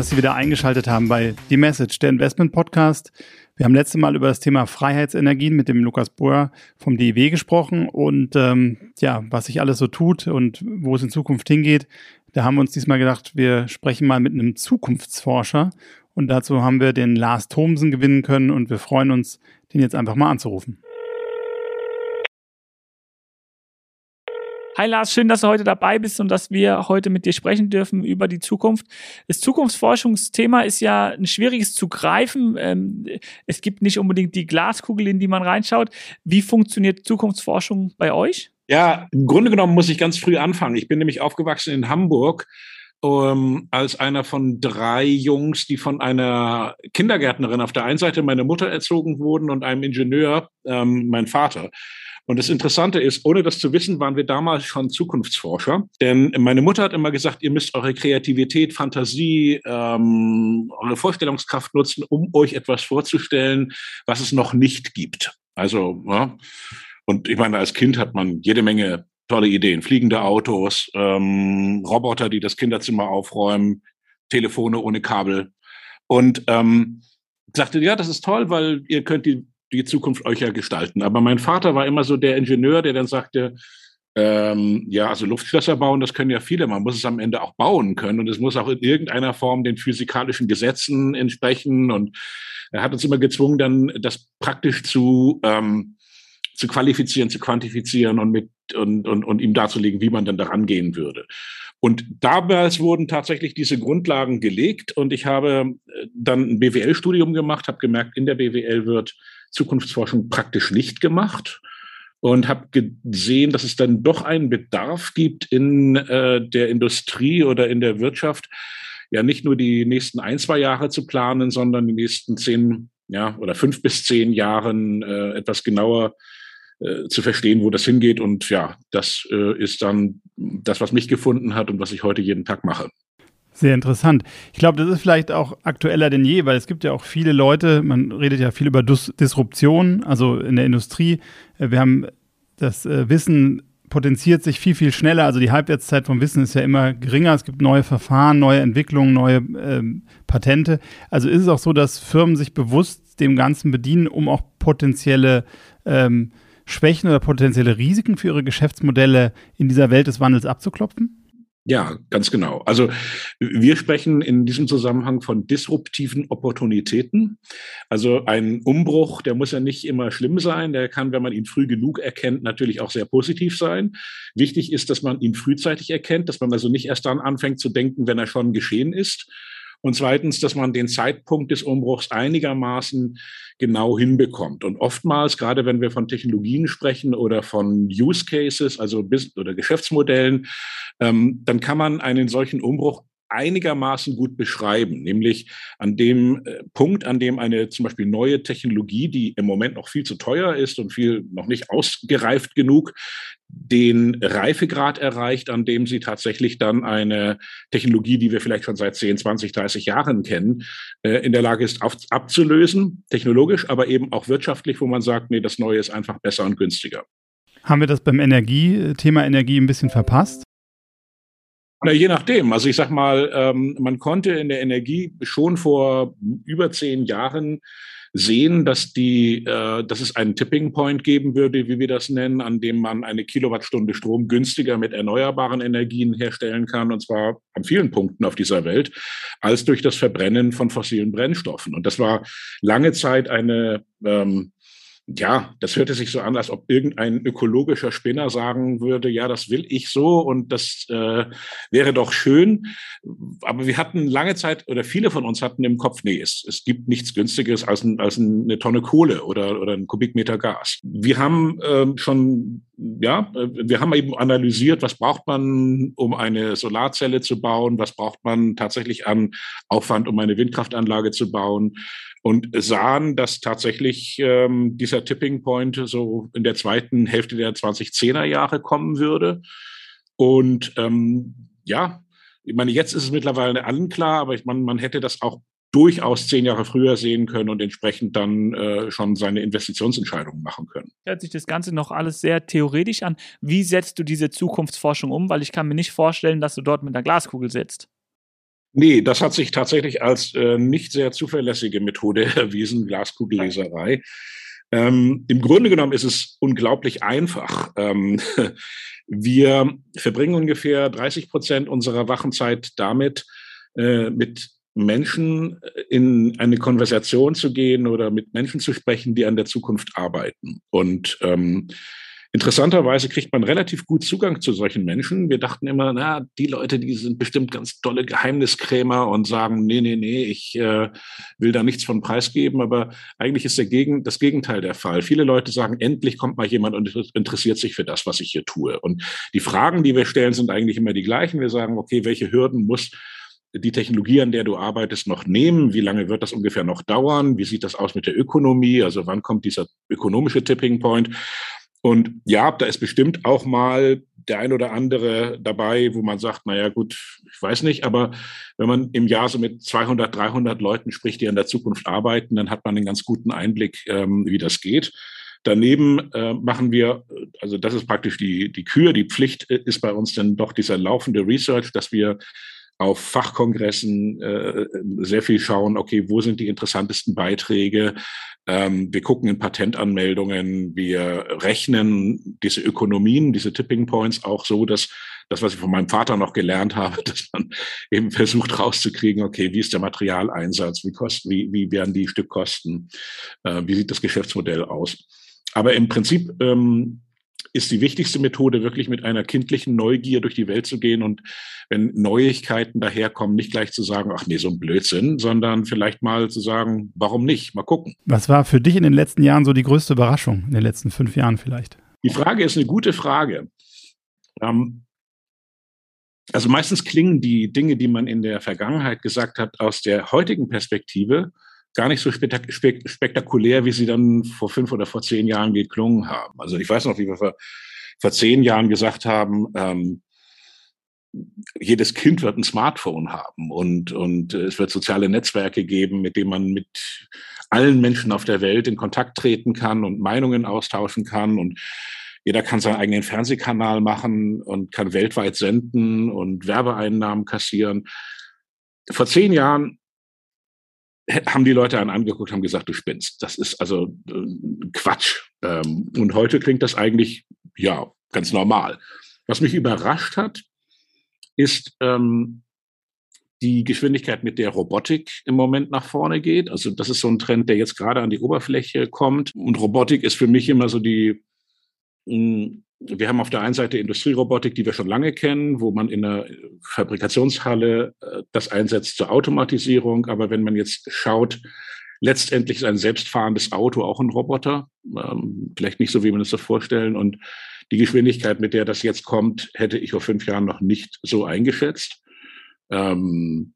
dass Sie wieder eingeschaltet haben bei The Message, der Investment Podcast. Wir haben letztes Mal über das Thema Freiheitsenergien mit dem Lukas Boer vom DIW gesprochen und ähm, ja, was sich alles so tut und wo es in Zukunft hingeht. Da haben wir uns diesmal gedacht, wir sprechen mal mit einem Zukunftsforscher und dazu haben wir den Lars Thomsen gewinnen können und wir freuen uns, den jetzt einfach mal anzurufen. Hi Lars, schön, dass du heute dabei bist und dass wir heute mit dir sprechen dürfen über die Zukunft. Das Zukunftsforschungsthema ist ja ein schwieriges zu greifen. Ähm, es gibt nicht unbedingt die Glaskugel, in die man reinschaut. Wie funktioniert Zukunftsforschung bei euch? Ja, im Grunde genommen muss ich ganz früh anfangen. Ich bin nämlich aufgewachsen in Hamburg ähm, als einer von drei Jungs, die von einer Kindergärtnerin auf der einen Seite meine Mutter erzogen wurden und einem Ingenieur, ähm, mein Vater. Und das Interessante ist, ohne das zu wissen, waren wir damals schon Zukunftsforscher. Denn meine Mutter hat immer gesagt, ihr müsst eure Kreativität, Fantasie, ähm, eure Vorstellungskraft nutzen, um euch etwas vorzustellen, was es noch nicht gibt. Also, ja. Und ich meine, als Kind hat man jede Menge tolle Ideen. Fliegende Autos, ähm, Roboter, die das Kinderzimmer aufräumen, Telefone ohne Kabel. Und ähm, sagte, ja, das ist toll, weil ihr könnt die die Zukunft euch ja gestalten. Aber mein Vater war immer so der Ingenieur, der dann sagte, ähm, ja, also Luftschlösser bauen, das können ja viele. Man muss es am Ende auch bauen können und es muss auch in irgendeiner Form den physikalischen Gesetzen entsprechen. Und er hat uns immer gezwungen, dann das praktisch zu, ähm, zu qualifizieren, zu quantifizieren und mit und, und, und ihm darzulegen, wie man dann daran gehen würde. Und damals wurden tatsächlich diese Grundlagen gelegt und ich habe äh, dann ein BWL-Studium gemacht, habe gemerkt, in der BWL wird Zukunftsforschung praktisch nicht gemacht und habe gesehen, dass es dann doch einen Bedarf gibt in äh, der Industrie oder in der Wirtschaft, ja nicht nur die nächsten ein, zwei Jahre zu planen, sondern die nächsten zehn ja, oder fünf bis zehn Jahren äh, etwas genauer äh, zu verstehen, wo das hingeht. Und ja, das äh, ist dann das, was mich gefunden hat und was ich heute jeden Tag mache. Sehr interessant. Ich glaube, das ist vielleicht auch aktueller denn je, weil es gibt ja auch viele Leute, man redet ja viel über Dis Disruption, also in der Industrie. Äh, wir haben das äh, Wissen potenziert sich viel, viel schneller. Also die Halbwertszeit vom Wissen ist ja immer geringer. Es gibt neue Verfahren, neue Entwicklungen, neue ähm, Patente. Also ist es auch so, dass Firmen sich bewusst dem Ganzen bedienen, um auch potenzielle ähm, Schwächen oder potenzielle Risiken für ihre Geschäftsmodelle in dieser Welt des Wandels abzuklopfen? Ja, ganz genau. Also wir sprechen in diesem Zusammenhang von disruptiven Opportunitäten. Also ein Umbruch, der muss ja nicht immer schlimm sein. Der kann, wenn man ihn früh genug erkennt, natürlich auch sehr positiv sein. Wichtig ist, dass man ihn frühzeitig erkennt, dass man also nicht erst dann anfängt zu denken, wenn er schon geschehen ist. Und zweitens, dass man den Zeitpunkt des Umbruchs einigermaßen genau hinbekommt. Und oftmals, gerade wenn wir von Technologien sprechen oder von Use Cases, also Business oder Geschäftsmodellen, ähm, dann kann man einen solchen Umbruch einigermaßen gut beschreiben, nämlich an dem äh, Punkt, an dem eine zum Beispiel neue Technologie, die im Moment noch viel zu teuer ist und viel noch nicht ausgereift genug, den Reifegrad erreicht, an dem sie tatsächlich dann eine Technologie, die wir vielleicht schon seit 10, 20, 30 Jahren kennen, äh, in der Lage ist abzulösen, technologisch, aber eben auch wirtschaftlich, wo man sagt, nee, das Neue ist einfach besser und günstiger. Haben wir das beim Energie, Thema Energie ein bisschen verpasst? Na, je nachdem. Also ich sag mal, ähm, man konnte in der Energie schon vor über zehn Jahren sehen, dass die, äh, dass es einen Tipping Point geben würde, wie wir das nennen, an dem man eine Kilowattstunde Strom günstiger mit erneuerbaren Energien herstellen kann, und zwar an vielen Punkten auf dieser Welt, als durch das Verbrennen von fossilen Brennstoffen. Und das war lange Zeit eine ähm, ja, das hörte sich so an, als ob irgendein ökologischer Spinner sagen würde, ja, das will ich so und das äh, wäre doch schön. Aber wir hatten lange Zeit oder viele von uns hatten im Kopf, nee, es, es gibt nichts Günstiges als, ein, als eine Tonne Kohle oder, oder ein Kubikmeter Gas. Wir haben ähm, schon, ja, wir haben eben analysiert, was braucht man, um eine Solarzelle zu bauen, was braucht man tatsächlich an Aufwand, um eine Windkraftanlage zu bauen und sahen, dass tatsächlich ähm, dieser Tipping Point so in der zweiten Hälfte der 2010er Jahre kommen würde. Und ähm, ja, ich meine, jetzt ist es mittlerweile allen klar, aber ich meine, man hätte das auch durchaus zehn Jahre früher sehen können und entsprechend dann äh, schon seine Investitionsentscheidungen machen können. Hört sich das Ganze noch alles sehr theoretisch an. Wie setzt du diese Zukunftsforschung um? Weil ich kann mir nicht vorstellen, dass du dort mit einer Glaskugel sitzt. Nee, das hat sich tatsächlich als äh, nicht sehr zuverlässige Methode erwiesen, Glaskugelleserei. Ähm, Im Grunde genommen ist es unglaublich einfach. Ähm, wir verbringen ungefähr 30 Prozent unserer Wachenzeit damit, äh, mit Menschen in eine Konversation zu gehen oder mit Menschen zu sprechen, die an der Zukunft arbeiten. Und ähm, Interessanterweise kriegt man relativ gut Zugang zu solchen Menschen. Wir dachten immer, na, die Leute, die sind bestimmt ganz tolle Geheimniskrämer und sagen, nee, nee, nee, ich äh, will da nichts von preisgeben. Aber eigentlich ist der Gegen, das Gegenteil der Fall. Viele Leute sagen, endlich kommt mal jemand und interessiert sich für das, was ich hier tue. Und die Fragen, die wir stellen, sind eigentlich immer die gleichen. Wir sagen, okay, welche Hürden muss die Technologie, an der du arbeitest, noch nehmen? Wie lange wird das ungefähr noch dauern? Wie sieht das aus mit der Ökonomie? Also wann kommt dieser ökonomische Tipping Point? Und ja, da ist bestimmt auch mal der ein oder andere dabei, wo man sagt, naja, gut, ich weiß nicht, aber wenn man im Jahr so mit 200, 300 Leuten spricht, die an der Zukunft arbeiten, dann hat man einen ganz guten Einblick, ähm, wie das geht. Daneben äh, machen wir, also das ist praktisch die, die Kür, die Pflicht ist bei uns dann doch dieser laufende Research, dass wir auf Fachkongressen äh, sehr viel schauen, okay, wo sind die interessantesten Beiträge? Ähm, wir gucken in Patentanmeldungen, wir rechnen diese Ökonomien, diese Tipping Points auch so, dass das, was ich von meinem Vater noch gelernt habe, dass man eben versucht rauszukriegen, okay, wie ist der Materialeinsatz, wie kosten, wie, wie werden die Stückkosten, äh, wie sieht das Geschäftsmodell aus? Aber im Prinzip ähm, ist die wichtigste Methode, wirklich mit einer kindlichen Neugier durch die Welt zu gehen und wenn Neuigkeiten daherkommen, nicht gleich zu sagen, ach nee, so ein Blödsinn, sondern vielleicht mal zu sagen, warum nicht? Mal gucken. Was war für dich in den letzten Jahren so die größte Überraschung, in den letzten fünf Jahren vielleicht? Die Frage ist eine gute Frage. Ähm, also meistens klingen die Dinge, die man in der Vergangenheit gesagt hat, aus der heutigen Perspektive gar nicht so spektakulär, wie sie dann vor fünf oder vor zehn Jahren geklungen haben. Also ich weiß noch, wie wir vor, vor zehn Jahren gesagt haben, ähm, jedes Kind wird ein Smartphone haben und, und es wird soziale Netzwerke geben, mit denen man mit allen Menschen auf der Welt in Kontakt treten kann und Meinungen austauschen kann und jeder kann seinen eigenen Fernsehkanal machen und kann weltweit senden und Werbeeinnahmen kassieren. Vor zehn Jahren haben die Leute einen angeguckt, haben gesagt, du spinnst. Das ist also äh, Quatsch. Ähm, und heute klingt das eigentlich, ja, ganz normal. Was mich überrascht hat, ist ähm, die Geschwindigkeit, mit der Robotik im Moment nach vorne geht. Also das ist so ein Trend, der jetzt gerade an die Oberfläche kommt. Und Robotik ist für mich immer so die, mh, hm, wir haben auf der einen Seite Industrierobotik, die wir schon lange kennen, wo man in der Fabrikationshalle äh, das einsetzt zur Automatisierung. Aber wenn man jetzt schaut, letztendlich ist ein selbstfahrendes Auto auch ein Roboter. Ähm, vielleicht nicht so, wie man es sich vorstellen. Und die Geschwindigkeit, mit der das jetzt kommt, hätte ich vor fünf Jahren noch nicht so eingeschätzt. Ähm,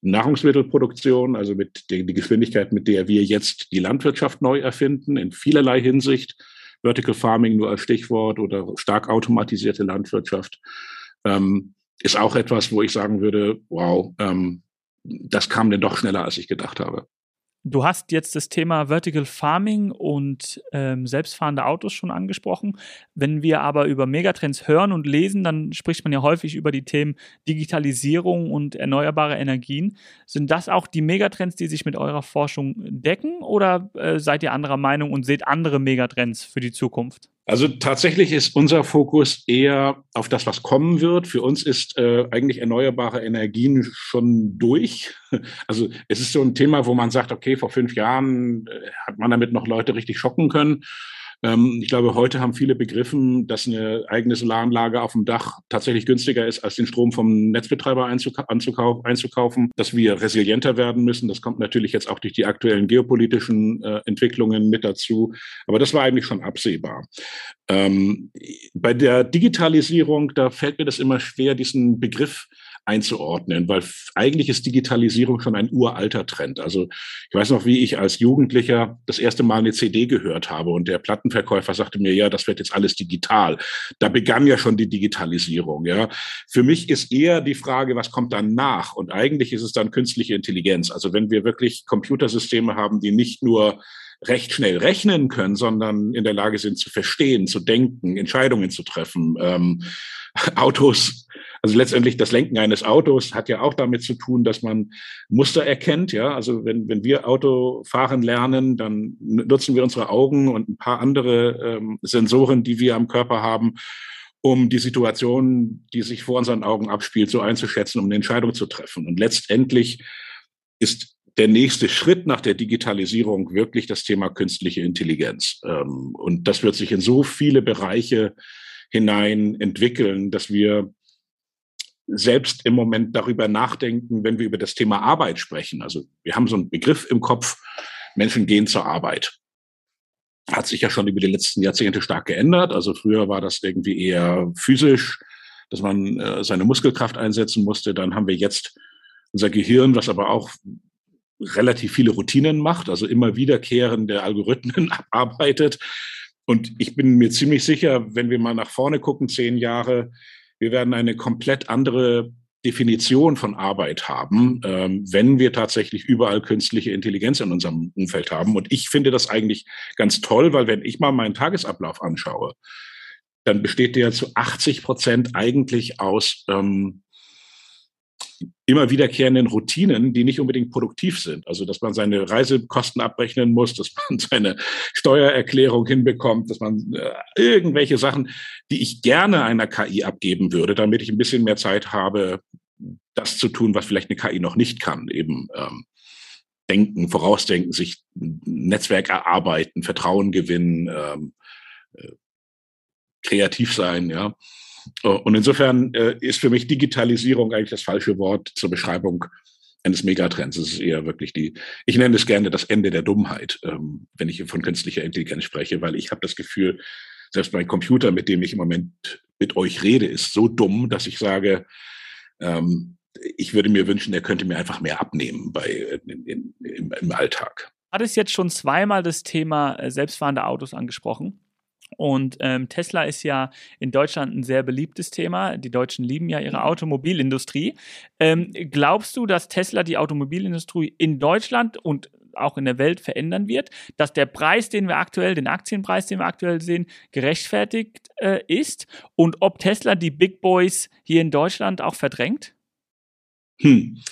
Nahrungsmittelproduktion, also mit der, die Geschwindigkeit, mit der wir jetzt die Landwirtschaft neu erfinden, in vielerlei Hinsicht Vertical Farming nur als Stichwort oder stark automatisierte Landwirtschaft, ähm, ist auch etwas, wo ich sagen würde, wow, ähm, das kam denn doch schneller, als ich gedacht habe. Du hast jetzt das Thema Vertical Farming und ähm, selbstfahrende Autos schon angesprochen. Wenn wir aber über Megatrends hören und lesen, dann spricht man ja häufig über die Themen Digitalisierung und erneuerbare Energien. Sind das auch die Megatrends, die sich mit eurer Forschung decken oder äh, seid ihr anderer Meinung und seht andere Megatrends für die Zukunft? Also tatsächlich ist unser Fokus eher auf das, was kommen wird. Für uns ist äh, eigentlich erneuerbare Energien schon durch. Also es ist so ein Thema, wo man sagt, okay, vor fünf Jahren äh, hat man damit noch Leute richtig schocken können. Ähm, ich glaube, heute haben viele begriffen, dass eine eigene Solaranlage auf dem Dach tatsächlich günstiger ist, als den Strom vom Netzbetreiber einzukaufen, dass wir resilienter werden müssen. Das kommt natürlich jetzt auch durch die aktuellen geopolitischen äh, Entwicklungen mit dazu. Aber das war eigentlich schon absehbar. Ähm, bei der Digitalisierung, da fällt mir das immer schwer, diesen Begriff einzuordnen, weil eigentlich ist Digitalisierung schon ein uralter Trend. Also ich weiß noch, wie ich als Jugendlicher das erste Mal eine CD gehört habe und der Plattenverkäufer sagte mir, ja, das wird jetzt alles digital. Da begann ja schon die Digitalisierung. Ja, für mich ist eher die Frage, was kommt dann nach? Und eigentlich ist es dann künstliche Intelligenz. Also wenn wir wirklich Computersysteme haben, die nicht nur recht schnell rechnen können, sondern in der Lage sind zu verstehen, zu denken, Entscheidungen zu treffen, ähm, Autos Also letztendlich das Lenken eines Autos hat ja auch damit zu tun, dass man Muster erkennt. Ja, also wenn, wenn wir Auto fahren lernen, dann nutzen wir unsere Augen und ein paar andere ähm, Sensoren, die wir am Körper haben, um die Situation, die sich vor unseren Augen abspielt, so einzuschätzen, um eine Entscheidung zu treffen. Und letztendlich ist der nächste Schritt nach der Digitalisierung wirklich das Thema künstliche Intelligenz. Ähm, und das wird sich in so viele Bereiche hinein entwickeln, dass wir selbst im Moment darüber nachdenken, wenn wir über das Thema Arbeit sprechen. Also wir haben so einen Begriff im Kopf, Menschen gehen zur Arbeit. Hat sich ja schon über die letzten Jahrzehnte stark geändert. Also früher war das irgendwie eher physisch, dass man äh, seine Muskelkraft einsetzen musste. Dann haben wir jetzt unser Gehirn, was aber auch relativ viele Routinen macht, also immer wiederkehrende Algorithmen arbeitet. Und ich bin mir ziemlich sicher, wenn wir mal nach vorne gucken, zehn Jahre, wir werden eine komplett andere Definition von Arbeit haben, ähm, wenn wir tatsächlich überall künstliche Intelligenz in unserem Umfeld haben. Und ich finde das eigentlich ganz toll, weil wenn ich mal meinen Tagesablauf anschaue, dann besteht der zu 80 Prozent eigentlich aus ähm, immer wiederkehrenden Routinen, die nicht unbedingt produktiv sind. Also, dass man seine Reisekosten abrechnen muss, dass man seine Steuererklärung hinbekommt, dass man äh, irgendwelche Sachen, die ich gerne einer KI abgeben würde, damit ich ein bisschen mehr Zeit habe, das zu tun, was vielleicht eine KI noch nicht kann, eben ähm, denken, vorausdenken, sich ein Netzwerk erarbeiten, Vertrauen gewinnen, ähm, äh, kreativ sein, ja. Äh, und insofern äh, ist für mich Digitalisierung eigentlich das falsche Wort zur Beschreibung eines Megatrends. Es ist eher wirklich die, ich nenne es gerne das Ende der Dummheit, ähm, wenn ich von künstlicher Intelligenz spreche, weil ich habe das Gefühl, selbst mein Computer, mit dem ich im Moment mit euch rede, ist so dumm, dass ich sage, ähm, ich würde mir wünschen, er könnte mir einfach mehr abnehmen bei, in, im, im Alltag. Hat es jetzt schon zweimal das Thema äh, selbstfahrende Autos angesprochen? Und ähm, Tesla ist ja in Deutschland ein sehr beliebtes Thema. Die Deutschen lieben ja ihre mhm. Automobilindustrie. Ähm, glaubst du, dass Tesla die Automobilindustrie in Deutschland und auch in der Welt verändern wird, dass der Preis, den wir aktuell, den Aktienpreis, den wir aktuell sehen, gerechtfertigt äh, ist und ob Tesla die Big Boys hier in Deutschland auch verdrängt? Hm.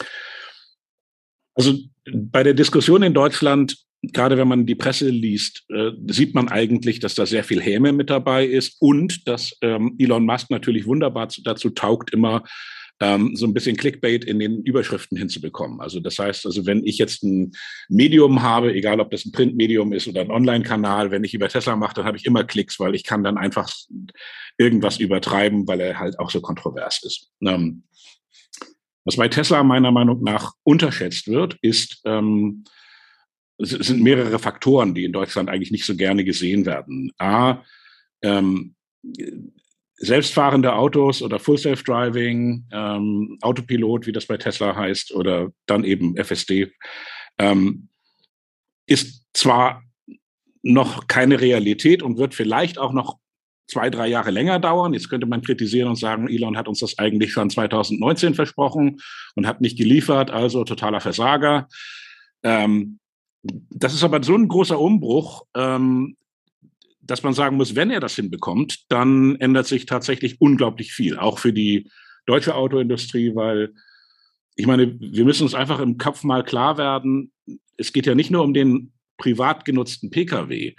Also bei der Diskussion in Deutschland gerade wenn man die Presse liest, äh, sieht man eigentlich, dass da sehr viel Häme mit dabei ist und dass ähm, Elon Musk natürlich wunderbar dazu taugt, immer ähm, so ein bisschen Clickbait in den Überschriften hinzubekommen. Also das heißt, also wenn ich jetzt ein Medium habe, egal ob das ein Printmedium ist oder ein Online-Kanal, wenn ich über Tesla mache, dann habe ich immer Klicks, weil ich kann dann einfach irgendwas übertreiben, weil er halt auch so kontrovers ist. Ähm, was bei Tesla meiner Meinung nach unterschätzt wird, ist, ähm, es sind mehrere Faktoren, die in Deutschland eigentlich nicht so gerne gesehen werden. A, ähm, selbstfahrende Autos oder Full Self-Driving, ähm, Autopilot, wie das bei Tesla heißt, oder dann eben FSD, ähm, ist zwar noch keine Realität und wird vielleicht auch noch zwei, drei Jahre länger dauern. Jetzt könnte man kritisieren und sagen, Elon hat uns das eigentlich schon 2019 versprochen und hat nicht geliefert, also totaler Versager. Ähm, das ist aber so ein großer Umbruch, ähm, dass man sagen muss, wenn er das hinbekommt, dann ändert sich tatsächlich unglaublich viel, auch für die deutsche Autoindustrie, weil ich meine, wir müssen uns einfach im Kopf mal klar werden, es geht ja nicht nur um den privat genutzten Pkw.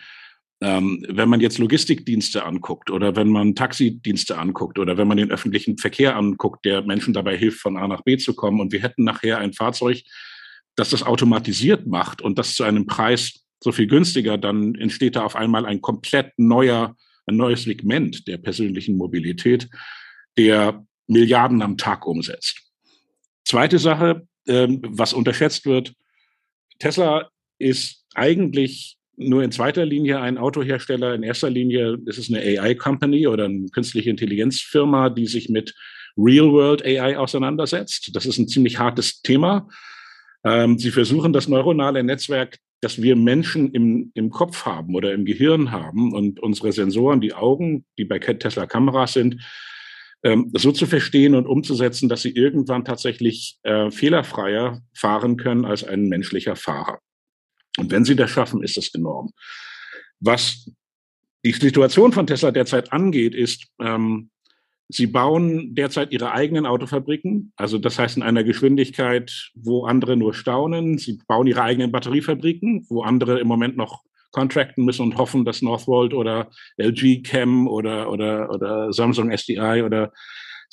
Ähm, wenn man jetzt Logistikdienste anguckt oder wenn man Taxidienste anguckt oder wenn man den öffentlichen Verkehr anguckt, der Menschen dabei hilft, von A nach B zu kommen und wir hätten nachher ein Fahrzeug, dass das automatisiert macht und das zu einem Preis so viel günstiger, dann entsteht da auf einmal ein komplett neuer, ein neues Segment der persönlichen Mobilität, der Milliarden am Tag umsetzt. Zweite Sache, ähm, was unterschätzt wird, Tesla ist eigentlich nur in zweiter Linie ein Autohersteller. In erster Linie ist es eine AI-Company oder eine künstliche Intelligenzfirma, die sich mit Real-World AI auseinandersetzt. Das ist ein ziemlich hartes Thema. Ähm, sie versuchen das neuronale Netzwerk, das wir Menschen im, im Kopf haben oder im Gehirn haben und unsere Sensoren, die Augen, die bei Tesla Kameras sind, ähm, so zu verstehen und umzusetzen, dass sie irgendwann tatsächlich äh, fehlerfreier fahren können als ein menschlicher Fahrer. Und wenn sie das schaffen, ist das enorm. Was die Situation von Tesla derzeit angeht, ist, ähm, Sie bauen derzeit ihre eigenen Autofabriken, also das heißt in einer Geschwindigkeit, wo andere nur staunen. Sie bauen ihre eigenen Batteriefabriken, wo andere im Moment noch contracten müssen und hoffen, dass Northvolt oder LG Chem oder, oder, oder Samsung SDI oder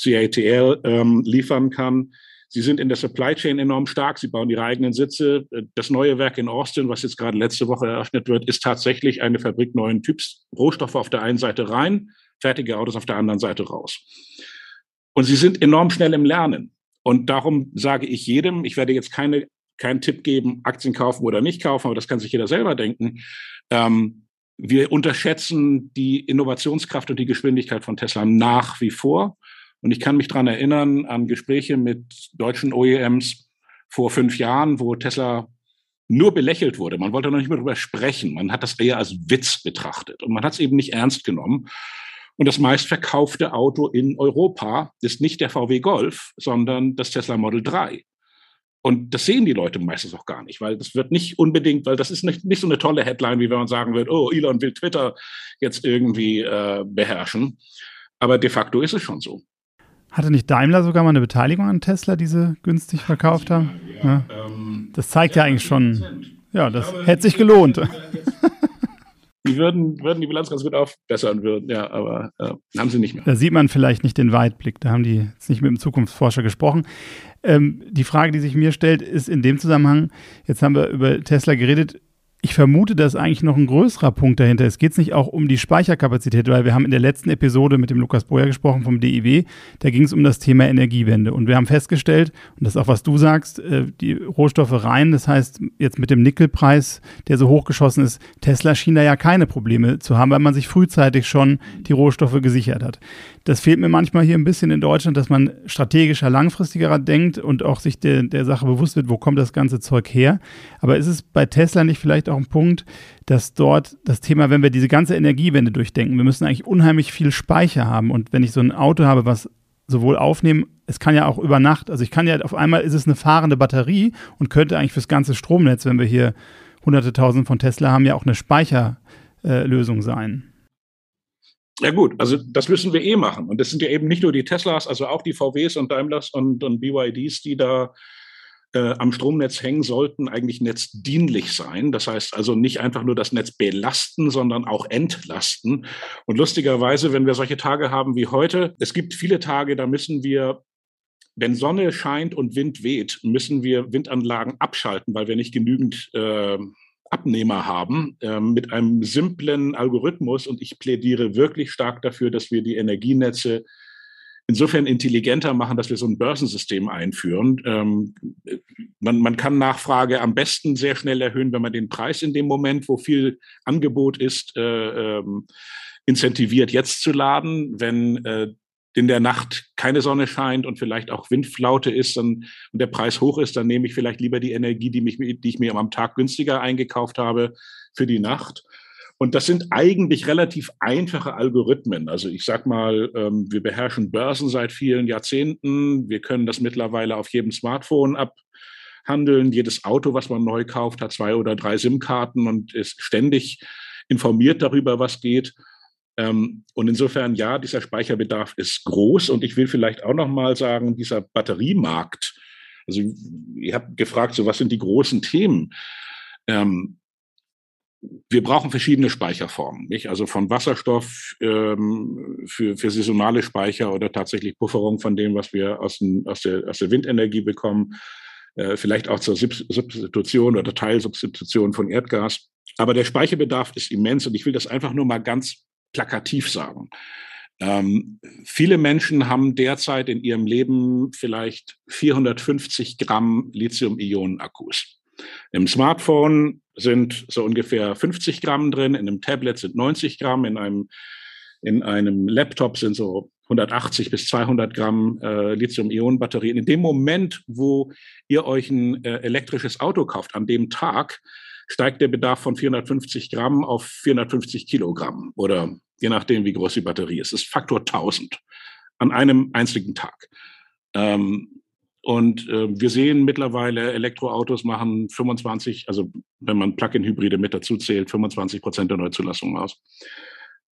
CATL ähm, liefern kann. Sie sind in der Supply Chain enorm stark. Sie bauen ihre eigenen Sitze. Das neue Werk in Austin, was jetzt gerade letzte Woche eröffnet wird, ist tatsächlich eine Fabrik neuen Typs. Rohstoffe auf der einen Seite rein, fertige Autos auf der anderen Seite raus. Und sie sind enorm schnell im Lernen. Und darum sage ich jedem, ich werde jetzt keine, keinen Tipp geben, Aktien kaufen oder nicht kaufen, aber das kann sich jeder selber denken. Ähm, wir unterschätzen die Innovationskraft und die Geschwindigkeit von Tesla nach wie vor. Und ich kann mich daran erinnern an Gespräche mit deutschen OEMs vor fünf Jahren, wo Tesla nur belächelt wurde. Man wollte noch nicht mehr darüber sprechen. Man hat das eher als Witz betrachtet und man hat es eben nicht ernst genommen. Und das meistverkaufte Auto in Europa ist nicht der VW Golf, sondern das Tesla Model 3. Und das sehen die Leute meistens auch gar nicht, weil das wird nicht unbedingt, weil das ist nicht, nicht so eine tolle Headline, wie wenn man sagen wird, oh, Elon will Twitter jetzt irgendwie äh, beherrschen. Aber de facto ist es schon so. Hatte nicht Daimler sogar mal eine Beteiligung an Tesla, die sie günstig verkauft haben? Ja, ja. Ähm, das zeigt ja, eigentlich schon, ja, das glaube, hätte sich gelohnt. Die würden, würden die Bilanz ganz gut aufbessern würden, ja, aber äh, haben sie nicht mehr. Da sieht man vielleicht nicht den Weitblick, da haben die jetzt nicht mit dem Zukunftsforscher gesprochen. Ähm, die Frage, die sich mir stellt, ist in dem Zusammenhang, jetzt haben wir über Tesla geredet, ich vermute, dass eigentlich noch ein größerer Punkt dahinter ist. Geht es nicht auch um die Speicherkapazität, weil wir haben in der letzten Episode mit dem Lukas Boyer gesprochen vom DIW, da ging es um das Thema Energiewende. Und wir haben festgestellt, und das ist auch was du sagst, äh, die Rohstoffe rein, das heißt jetzt mit dem Nickelpreis, der so hochgeschossen ist, Tesla schien da ja keine Probleme zu haben, weil man sich frühzeitig schon die Rohstoffe gesichert hat. Das fehlt mir manchmal hier ein bisschen in Deutschland, dass man strategischer, langfristiger denkt und auch sich der, der Sache bewusst wird, wo kommt das ganze Zeug her. Aber ist es bei Tesla nicht vielleicht auch ein Punkt, dass dort das Thema, wenn wir diese ganze Energiewende durchdenken, wir müssen eigentlich unheimlich viel Speicher haben. Und wenn ich so ein Auto habe, was sowohl aufnehmen, es kann ja auch über Nacht, also ich kann ja auf einmal ist es eine fahrende Batterie und könnte eigentlich fürs ganze Stromnetz, wenn wir hier hunderte tausend von Tesla haben, ja auch eine Speicherlösung äh, sein. Ja gut, also das müssen wir eh machen. Und das sind ja eben nicht nur die Teslas, also auch die VWs und Daimlers und, und BYDs, die da äh, am Stromnetz hängen, sollten eigentlich netzdienlich sein. Das heißt also nicht einfach nur das Netz belasten, sondern auch entlasten. Und lustigerweise, wenn wir solche Tage haben wie heute, es gibt viele Tage, da müssen wir wenn Sonne scheint und Wind weht, müssen wir Windanlagen abschalten, weil wir nicht genügend äh, Abnehmer haben, äh, mit einem simplen Algorithmus. Und ich plädiere wirklich stark dafür, dass wir die Energienetze insofern intelligenter machen, dass wir so ein Börsensystem einführen. Ähm, man, man kann Nachfrage am besten sehr schnell erhöhen, wenn man den Preis in dem Moment, wo viel Angebot ist, äh, ähm, incentiviert jetzt zu laden. Wenn äh, in der Nacht keine Sonne scheint und vielleicht auch Windflaute ist dann, und der Preis hoch ist, dann nehme ich vielleicht lieber die Energie, die, mich, die ich mir am Tag günstiger eingekauft habe, für die Nacht. Und das sind eigentlich relativ einfache Algorithmen. Also ich sag mal, ähm, wir beherrschen Börsen seit vielen Jahrzehnten. Wir können das mittlerweile auf jedem Smartphone abhandeln. Jedes Auto, was man neu kauft, hat zwei oder drei SIM-Karten und ist ständig informiert darüber, was geht. Ähm, und insofern, ja, dieser Speicherbedarf ist groß. Und ich will vielleicht auch noch mal sagen, dieser Batteriemarkt, also ihr habt gefragt, so was sind die großen Themen? Ähm, wir brauchen verschiedene Speicherformen, nicht? Also von Wasserstoff ähm, für, für saisonale Speicher oder tatsächlich Pufferung von dem, was wir aus, den, aus, der, aus der Windenergie bekommen, äh, vielleicht auch zur Substitution oder Teilsubstitution von Erdgas. Aber der Speicherbedarf ist immens und ich will das einfach nur mal ganz plakativ sagen. Ähm, viele Menschen haben derzeit in ihrem Leben vielleicht 450 Gramm Lithium-Ionen-Akkus. Im Smartphone sind so ungefähr 50 Gramm drin, in einem Tablet sind 90 Gramm, in einem, in einem Laptop sind so 180 bis 200 Gramm äh, Lithium-Ionen-Batterien. In dem Moment, wo ihr euch ein äh, elektrisches Auto kauft, an dem Tag, steigt der Bedarf von 450 Gramm auf 450 Kilogramm oder je nachdem, wie groß die Batterie ist. Das ist Faktor 1000 an einem einzigen Tag. Ähm, und äh, wir sehen mittlerweile, Elektroautos machen 25, also wenn man Plug-in-Hybride mit dazu zählt, 25 Prozent der Neuzulassungen aus.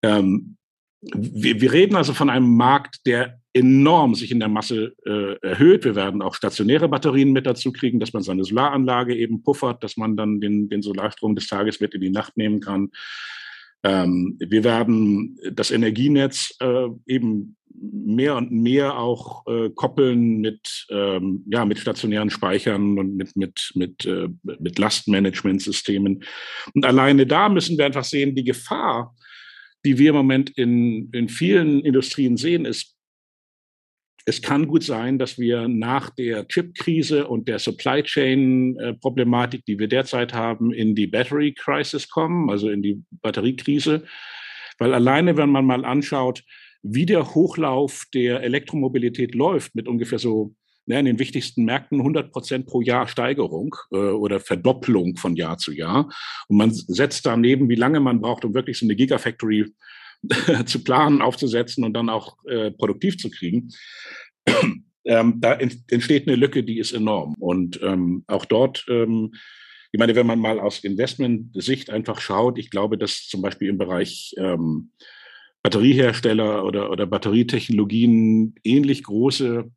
Ähm, wir, wir reden also von einem Markt, der enorm sich in der Masse äh, erhöht. Wir werden auch stationäre Batterien mit dazu kriegen, dass man seine Solaranlage eben puffert, dass man dann den, den Solarstrom des Tages mit in die Nacht nehmen kann. Ähm, wir werden das Energienetz äh, eben mehr und mehr auch äh, koppeln mit, ähm, ja, mit stationären Speichern und mit, mit, mit, äh, mit Lastmanagementsystemen. Und alleine da müssen wir einfach sehen, die Gefahr, die wir im Moment in, in vielen Industrien sehen, ist, es kann gut sein, dass wir nach der Chip-Krise und der Supply Chain-Problematik, die wir derzeit haben, in die Battery Crisis kommen, also in die Batteriekrise. Weil alleine, wenn man mal anschaut, wie der Hochlauf der Elektromobilität läuft, mit ungefähr so in den wichtigsten Märkten 100 Prozent pro Jahr Steigerung äh, oder Verdopplung von Jahr zu Jahr. Und man setzt daneben, wie lange man braucht, um wirklich so eine Gigafactory zu planen, aufzusetzen und dann auch äh, produktiv zu kriegen. ähm, da entsteht eine Lücke, die ist enorm. Und ähm, auch dort, ähm, ich meine, wenn man mal aus Investment-Sicht einfach schaut, ich glaube, dass zum Beispiel im Bereich ähm, Batteriehersteller oder, oder Batterietechnologien ähnlich große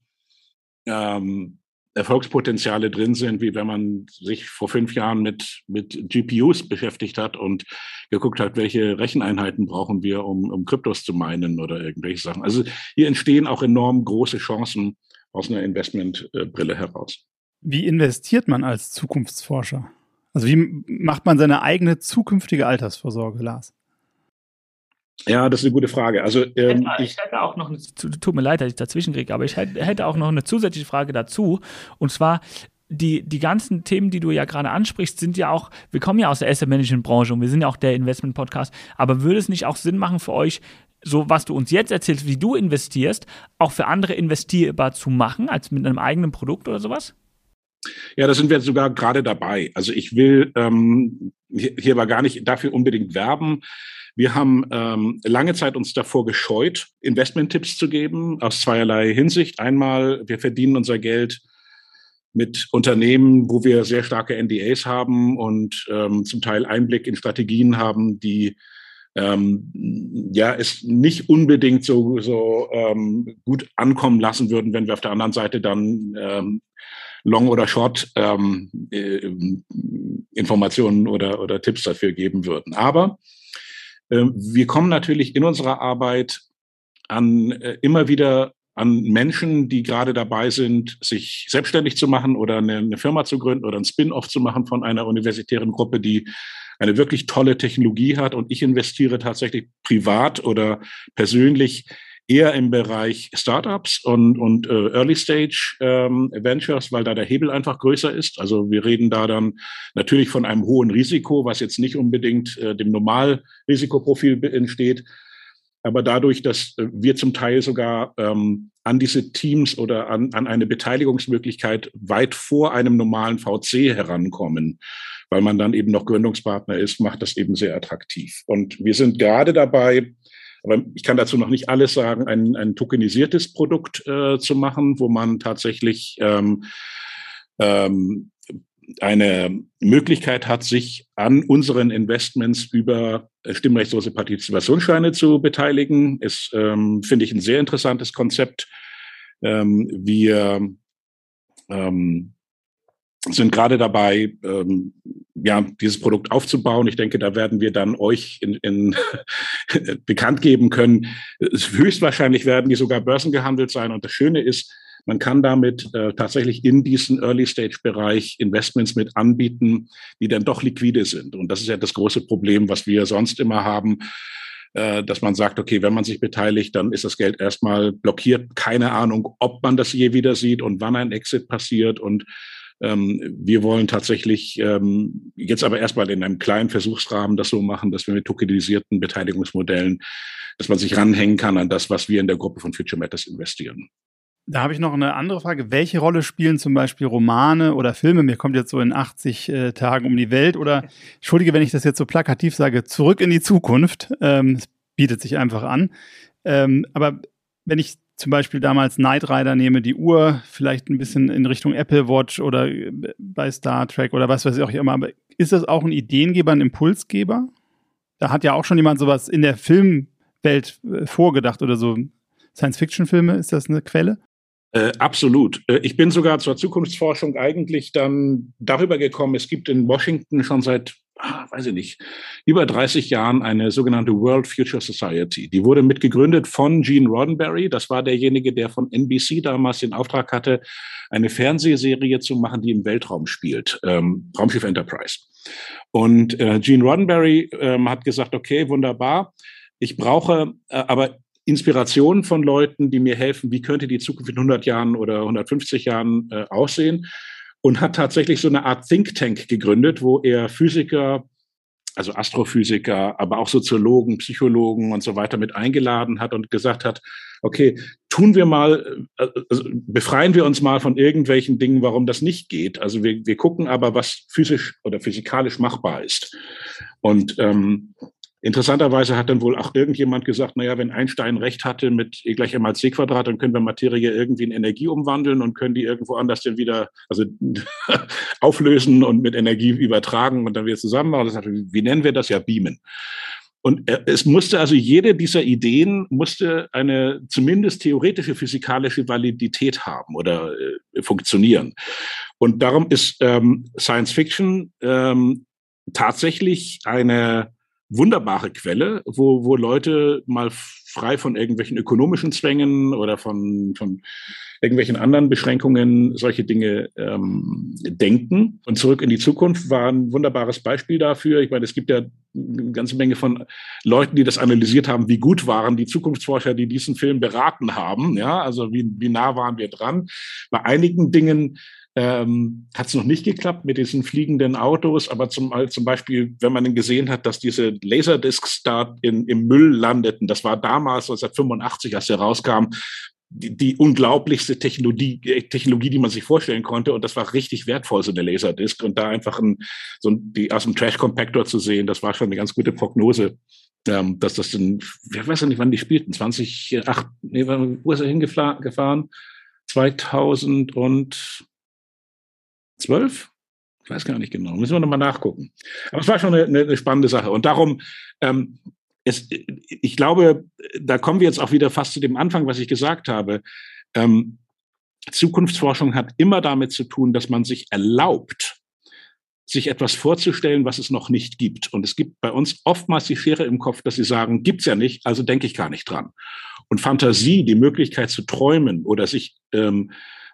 ähm, Erfolgspotenziale drin sind, wie wenn man sich vor fünf Jahren mit, mit GPUs beschäftigt hat und geguckt hat, welche Recheneinheiten brauchen wir, um, um Kryptos zu meinen oder irgendwelche Sachen. Also hier entstehen auch enorm große Chancen aus einer Investmentbrille heraus. Wie investiert man als Zukunftsforscher? Also wie macht man seine eigene zukünftige Altersvorsorge, Lars? Ja, das ist eine gute Frage. Also ähm, ich, ich, hätte auch noch, eine, tut mir leid, dass ich dazwischen kriege, aber ich hätte auch noch eine zusätzliche Frage dazu. Und zwar, die, die ganzen Themen, die du ja gerade ansprichst, sind ja auch, wir kommen ja aus der Asset Management Branche und wir sind ja auch der Investment Podcast, aber würde es nicht auch Sinn machen für euch, so was du uns jetzt erzählst, wie du investierst, auch für andere investierbar zu machen, als mit einem eigenen Produkt oder sowas? Ja, da sind wir sogar gerade dabei. Also ich will ähm, hier, hier aber gar nicht dafür unbedingt werben. Wir haben ähm, lange Zeit uns davor gescheut, Investment-Tipps zu geben, aus zweierlei Hinsicht. Einmal, wir verdienen unser Geld mit Unternehmen, wo wir sehr starke NDAs haben und ähm, zum Teil Einblick in Strategien haben, die ähm, ja es nicht unbedingt so, so ähm, gut ankommen lassen würden, wenn wir auf der anderen Seite dann ähm, Long oder Short ähm, äh, oder, oder Tipps dafür geben würden. Aber wir kommen natürlich in unserer Arbeit an äh, immer wieder an Menschen, die gerade dabei sind, sich selbstständig zu machen oder eine, eine Firma zu gründen oder ein Spin-off zu machen von einer universitären Gruppe, die eine wirklich tolle Technologie hat. Und ich investiere tatsächlich privat oder persönlich eher im Bereich Startups und, und äh, Early Stage ähm, Ventures, weil da der Hebel einfach größer ist. Also wir reden da dann natürlich von einem hohen Risiko, was jetzt nicht unbedingt äh, dem Normalrisikoprofil entsteht. Aber dadurch, dass äh, wir zum Teil sogar ähm, an diese Teams oder an, an eine Beteiligungsmöglichkeit weit vor einem normalen VC herankommen, weil man dann eben noch Gründungspartner ist, macht das eben sehr attraktiv. Und wir sind gerade dabei, aber ich kann dazu noch nicht alles sagen, ein, ein tokenisiertes Produkt äh, zu machen, wo man tatsächlich ähm, ähm, eine Möglichkeit hat, sich an unseren Investments über stimmrechtslose Partizipationsscheine zu beteiligen. Ist, ähm, finde ich, ein sehr interessantes Konzept. Ähm, wir ähm, sind gerade dabei, ähm, ja, dieses Produkt aufzubauen. Ich denke, da werden wir dann euch in, in bekannt geben können. Höchstwahrscheinlich werden die sogar börsengehandelt sein. Und das Schöne ist, man kann damit äh, tatsächlich in diesen Early-Stage-Bereich Investments mit anbieten, die dann doch liquide sind. Und das ist ja das große Problem, was wir sonst immer haben äh, dass man sagt, okay, wenn man sich beteiligt, dann ist das Geld erstmal blockiert. Keine Ahnung, ob man das je wieder sieht und wann ein Exit passiert. Und ähm, wir wollen tatsächlich ähm, jetzt aber erstmal in einem kleinen Versuchsrahmen das so machen, dass wir mit tokenisierten Beteiligungsmodellen, dass man sich ranhängen kann an das, was wir in der Gruppe von Future Matters investieren. Da habe ich noch eine andere Frage. Welche Rolle spielen zum Beispiel Romane oder Filme? Mir kommt jetzt so in 80 äh, Tagen um die Welt oder, entschuldige, wenn ich das jetzt so plakativ sage, zurück in die Zukunft. Ähm, es bietet sich einfach an. Ähm, aber wenn ich zum Beispiel damals Knight Rider nehme, die Uhr, vielleicht ein bisschen in Richtung Apple Watch oder äh, bei Star Trek oder was weiß ich auch immer. Aber ist das auch ein Ideengeber, ein Impulsgeber? Da hat ja auch schon jemand sowas in der Film- Welt äh, vorgedacht oder so. Science-Fiction-Filme, ist das eine Quelle? Äh, absolut. Äh, ich bin sogar zur Zukunftsforschung eigentlich dann darüber gekommen, es gibt in Washington schon seit, ah, weiß ich nicht, über 30 Jahren eine sogenannte World Future Society. Die wurde mitgegründet von Gene Roddenberry. Das war derjenige, der von NBC damals den Auftrag hatte, eine Fernsehserie zu machen, die im Weltraum spielt, ähm, Raumschiff Enterprise. Und äh, Gene Roddenberry ähm, hat gesagt, okay, wunderbar. Ich brauche äh, aber Inspiration von Leuten, die mir helfen, wie könnte die Zukunft in 100 Jahren oder 150 Jahren äh, aussehen. Und hat tatsächlich so eine Art Think Tank gegründet, wo er Physiker, also Astrophysiker, aber auch Soziologen, Psychologen und so weiter mit eingeladen hat und gesagt hat, okay, tun wir mal, äh, also befreien wir uns mal von irgendwelchen Dingen, warum das nicht geht. Also wir, wir gucken aber, was physisch oder physikalisch machbar ist. Und ähm, Interessanterweise hat dann wohl auch irgendjemand gesagt, naja, wenn Einstein recht hatte mit E gleich m mal c Quadrat, dann können wir Materie irgendwie in Energie umwandeln und können die irgendwo anders dann wieder also auflösen und mit Energie übertragen und dann wieder zusammen machen. Das heißt, wie nennen wir das? Ja, beamen. Und es musste also jede dieser Ideen musste eine zumindest theoretische physikalische Validität haben oder äh, funktionieren. Und darum ist ähm, Science Fiction ähm, tatsächlich eine wunderbare Quelle, wo, wo Leute mal frei von irgendwelchen ökonomischen Zwängen oder von, von irgendwelchen anderen Beschränkungen solche Dinge ähm, denken. Und zurück in die Zukunft war ein wunderbares Beispiel dafür. Ich meine, es gibt ja eine ganze Menge von Leuten, die das analysiert haben, wie gut waren die Zukunftsforscher, die diesen Film beraten haben. Ja, also wie, wie nah waren wir dran. Bei einigen Dingen ähm, hat es noch nicht geklappt mit diesen fliegenden Autos, aber zum, zum Beispiel, wenn man gesehen hat, dass diese Laserdiscs da in, im Müll landeten, das war damals 1985, als er rauskam, die, die unglaublichste Technologie, äh, Technologie, die man sich vorstellen konnte. Und das war richtig wertvoll, so eine Laserdisc. Und da einfach ein, so ein, die aus dem Trash Compactor zu sehen, das war schon eine ganz gute Prognose. Ähm, dass das dann, ich weiß ja nicht, wann die spielten, 2008, nee, wo ist er hingefahren? 2000 und zwölf? Ich weiß gar nicht genau. Müssen wir nochmal nachgucken. Aber es war schon eine, eine spannende Sache. Und darum, ähm, es, ich glaube, da kommen wir jetzt auch wieder fast zu dem Anfang, was ich gesagt habe. Ähm, Zukunftsforschung hat immer damit zu tun, dass man sich erlaubt, sich etwas vorzustellen, was es noch nicht gibt. Und es gibt bei uns oftmals die Schere im Kopf, dass sie sagen, gibt's ja nicht, also denke ich gar nicht dran. Und Fantasie, die Möglichkeit zu träumen oder sich ähm,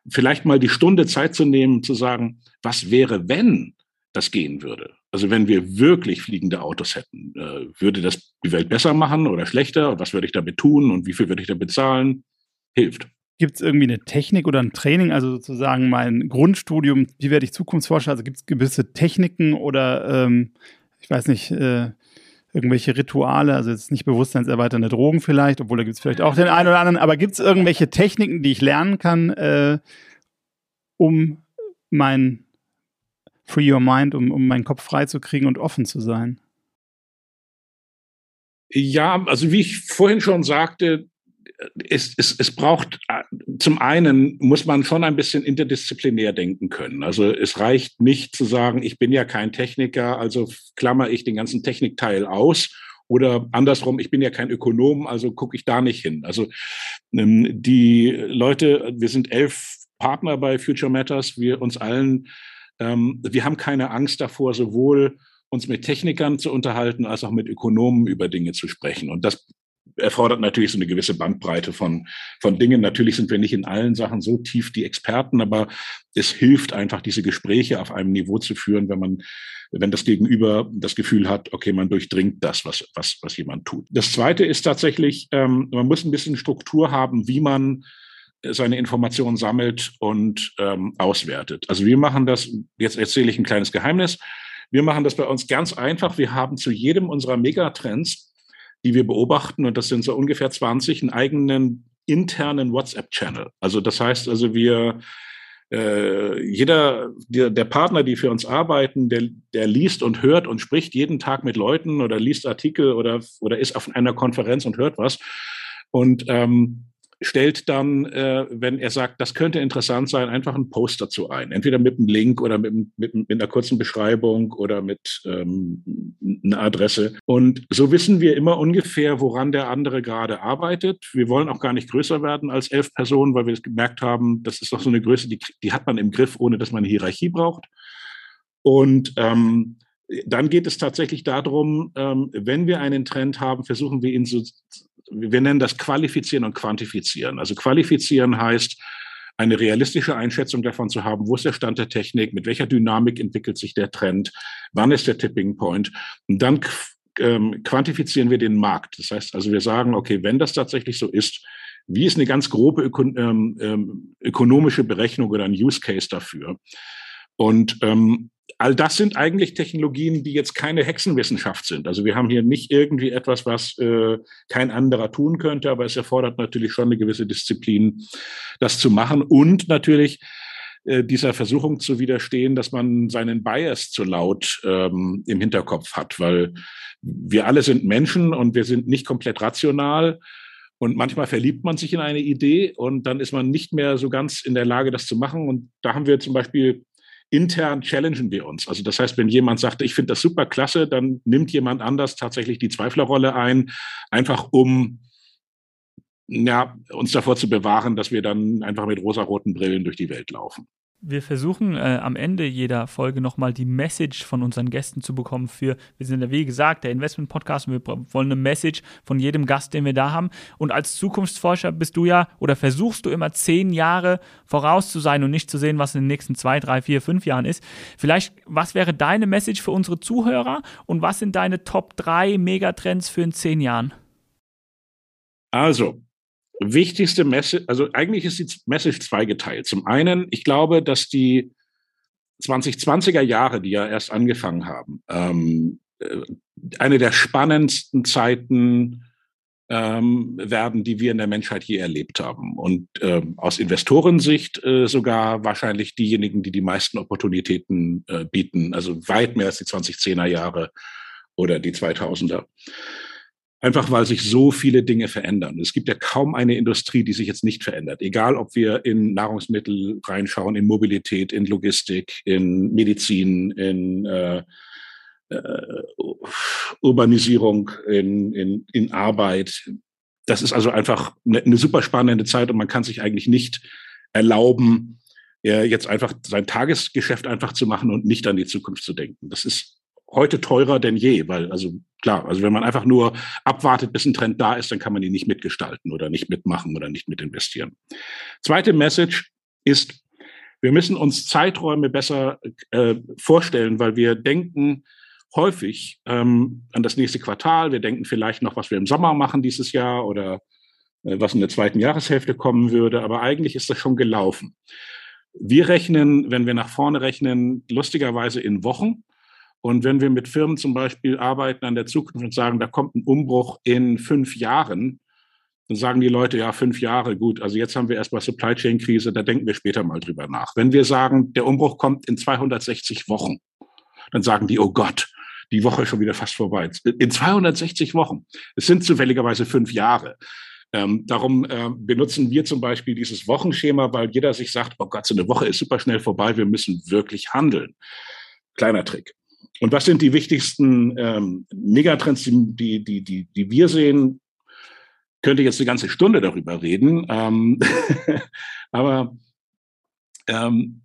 vielleicht mal die Stunde Zeit zu nehmen, zu sagen, was wäre, wenn das gehen würde? Also wenn wir wirklich fliegende Autos hätten, äh, würde das die Welt besser machen oder schlechter? Und was würde ich damit tun und wie viel würde ich da bezahlen? Hilft. Gibt es irgendwie eine Technik oder ein Training, also sozusagen mein Grundstudium, wie werde ich Zukunftsforscher? Also gibt es gewisse Techniken oder ähm, ich weiß nicht, äh, irgendwelche Rituale, also jetzt nicht bewusstseinserweiternde Drogen vielleicht, obwohl da gibt es vielleicht auch den einen oder anderen, aber gibt es irgendwelche Techniken, die ich lernen kann, äh, um mein Free Your Mind, um, um meinen Kopf frei zu kriegen und offen zu sein? Ja, also wie ich vorhin schon sagte, es, es, es braucht zum einen muss man schon ein bisschen interdisziplinär denken können. Also es reicht nicht zu sagen, ich bin ja kein Techniker, also klammer ich den ganzen Technikteil aus. Oder andersrum, ich bin ja kein Ökonom, also gucke ich da nicht hin. Also ähm, die Leute, wir sind elf Partner bei Future Matters, wir uns allen, ähm, wir haben keine Angst davor, sowohl uns mit Technikern zu unterhalten, als auch mit Ökonomen über Dinge zu sprechen. Und das erfordert natürlich so eine gewisse Bandbreite von, von Dingen. Natürlich sind wir nicht in allen Sachen so tief die Experten, aber es hilft einfach, diese Gespräche auf einem Niveau zu führen, wenn man wenn das Gegenüber das Gefühl hat, okay, man durchdringt das, was, was, was jemand tut. Das Zweite ist tatsächlich, ähm, man muss ein bisschen Struktur haben, wie man seine Informationen sammelt und ähm, auswertet. Also wir machen das, jetzt erzähle ich ein kleines Geheimnis, wir machen das bei uns ganz einfach. Wir haben zu jedem unserer Megatrends die wir beobachten, und das sind so ungefähr 20, einen eigenen internen WhatsApp-Channel. Also das heißt also, wir äh, jeder der, der, Partner, die für uns arbeiten, der, der liest und hört und spricht jeden Tag mit Leuten oder liest Artikel oder, oder ist auf einer Konferenz und hört was. Und ähm, stellt dann, äh, wenn er sagt, das könnte interessant sein, einfach ein Post dazu ein. Entweder mit einem Link oder mit, mit, mit einer kurzen Beschreibung oder mit ähm, einer Adresse. Und so wissen wir immer ungefähr, woran der andere gerade arbeitet. Wir wollen auch gar nicht größer werden als elf Personen, weil wir gemerkt haben, das ist doch so eine Größe, die, die hat man im Griff, ohne dass man eine Hierarchie braucht. Und ähm, dann geht es tatsächlich darum, ähm, wenn wir einen Trend haben, versuchen wir ihn so, wir nennen das Qualifizieren und Quantifizieren. Also Qualifizieren heißt, eine realistische Einschätzung davon zu haben, wo ist der Stand der Technik, mit welcher Dynamik entwickelt sich der Trend, wann ist der Tipping Point. Und dann ähm, quantifizieren wir den Markt. Das heißt also, wir sagen, okay, wenn das tatsächlich so ist, wie ist eine ganz grobe öko ähm, ähm, ökonomische Berechnung oder ein Use Case dafür? Und ähm, all das sind eigentlich Technologien, die jetzt keine Hexenwissenschaft sind. Also wir haben hier nicht irgendwie etwas, was äh, kein anderer tun könnte, aber es erfordert natürlich schon eine gewisse Disziplin, das zu machen und natürlich äh, dieser Versuchung zu widerstehen, dass man seinen Bias zu laut ähm, im Hinterkopf hat, weil wir alle sind Menschen und wir sind nicht komplett rational. Und manchmal verliebt man sich in eine Idee und dann ist man nicht mehr so ganz in der Lage, das zu machen. Und da haben wir zum Beispiel intern challengen wir uns. Also das heißt, wenn jemand sagt, ich finde das super klasse, dann nimmt jemand anders tatsächlich die Zweiflerrolle ein, einfach um ja, uns davor zu bewahren, dass wir dann einfach mit rosaroten Brillen durch die Welt laufen. Wir versuchen äh, am Ende jeder Folge nochmal die Message von unseren Gästen zu bekommen für, wir sind ja wie gesagt der Investment-Podcast und wir wollen eine Message von jedem Gast, den wir da haben. Und als Zukunftsforscher bist du ja oder versuchst du immer zehn Jahre voraus zu sein und nicht zu sehen, was in den nächsten zwei, drei, vier, fünf Jahren ist. Vielleicht, was wäre deine Message für unsere Zuhörer und was sind deine Top drei Megatrends für in zehn Jahren? Also, wichtigste Message, also eigentlich ist die Message zweigeteilt. Zum einen, ich glaube, dass die 2020er Jahre, die ja erst angefangen haben, ähm, äh, eine der spannendsten Zeiten ähm, werden, die wir in der Menschheit je erlebt haben. Und ähm, aus Investorensicht äh, sogar wahrscheinlich diejenigen, die die meisten Opportunitäten äh, bieten, also weit mehr als die 2010er Jahre oder die 2000er. Einfach weil sich so viele Dinge verändern. Es gibt ja kaum eine Industrie, die sich jetzt nicht verändert. Egal, ob wir in Nahrungsmittel reinschauen, in Mobilität, in Logistik, in Medizin, in äh, äh, Urbanisierung, in, in, in Arbeit. Das ist also einfach eine, eine super spannende Zeit und man kann sich eigentlich nicht erlauben, jetzt einfach sein Tagesgeschäft einfach zu machen und nicht an die Zukunft zu denken. Das ist heute teurer denn je, weil, also klar, also wenn man einfach nur abwartet, bis ein Trend da ist, dann kann man ihn nicht mitgestalten oder nicht mitmachen oder nicht mitinvestieren. Zweite Message ist, wir müssen uns Zeiträume besser äh, vorstellen, weil wir denken häufig ähm, an das nächste Quartal, wir denken vielleicht noch, was wir im Sommer machen dieses Jahr oder äh, was in der zweiten Jahreshälfte kommen würde, aber eigentlich ist das schon gelaufen. Wir rechnen, wenn wir nach vorne rechnen, lustigerweise in Wochen und wenn wir mit Firmen zum Beispiel arbeiten an der Zukunft und sagen, da kommt ein Umbruch in fünf Jahren, dann sagen die Leute, ja, fünf Jahre, gut, also jetzt haben wir erstmal Supply Chain Krise, da denken wir später mal drüber nach. Wenn wir sagen, der Umbruch kommt in 260 Wochen, dann sagen die, oh Gott, die Woche ist schon wieder fast vorbei. In 260 Wochen. Es sind zufälligerweise fünf Jahre. Ähm, darum äh, benutzen wir zum Beispiel dieses Wochenschema, weil jeder sich sagt, oh Gott, so eine Woche ist super schnell vorbei, wir müssen wirklich handeln. Kleiner Trick. Und was sind die wichtigsten ähm, Megatrends, die, die, die, die wir sehen? Könnte jetzt eine ganze Stunde darüber reden. Ähm, aber ähm,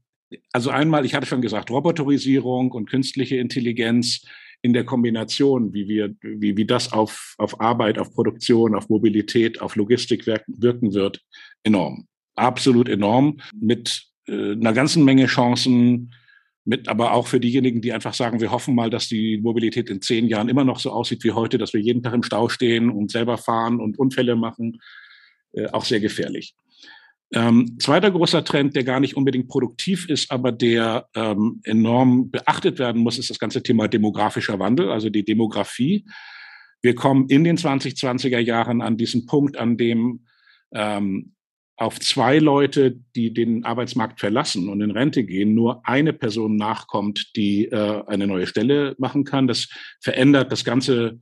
also einmal, ich hatte schon gesagt, Roboterisierung und künstliche Intelligenz in der Kombination, wie wir, wie, wie das auf, auf Arbeit, auf Produktion, auf Mobilität, auf Logistik wirken, wird, enorm. Absolut enorm. Mit äh, einer ganzen Menge Chancen, mit aber auch für diejenigen, die einfach sagen, wir hoffen mal, dass die Mobilität in zehn Jahren immer noch so aussieht wie heute, dass wir jeden Tag im Stau stehen und selber fahren und Unfälle machen, äh, auch sehr gefährlich. Ähm, zweiter großer Trend, der gar nicht unbedingt produktiv ist, aber der ähm, enorm beachtet werden muss, ist das ganze Thema demografischer Wandel, also die Demografie. Wir kommen in den 2020er Jahren an diesen Punkt, an dem ähm, auf zwei Leute, die den Arbeitsmarkt verlassen und in Rente gehen, nur eine Person nachkommt, die äh, eine neue Stelle machen kann. Das verändert das ganze,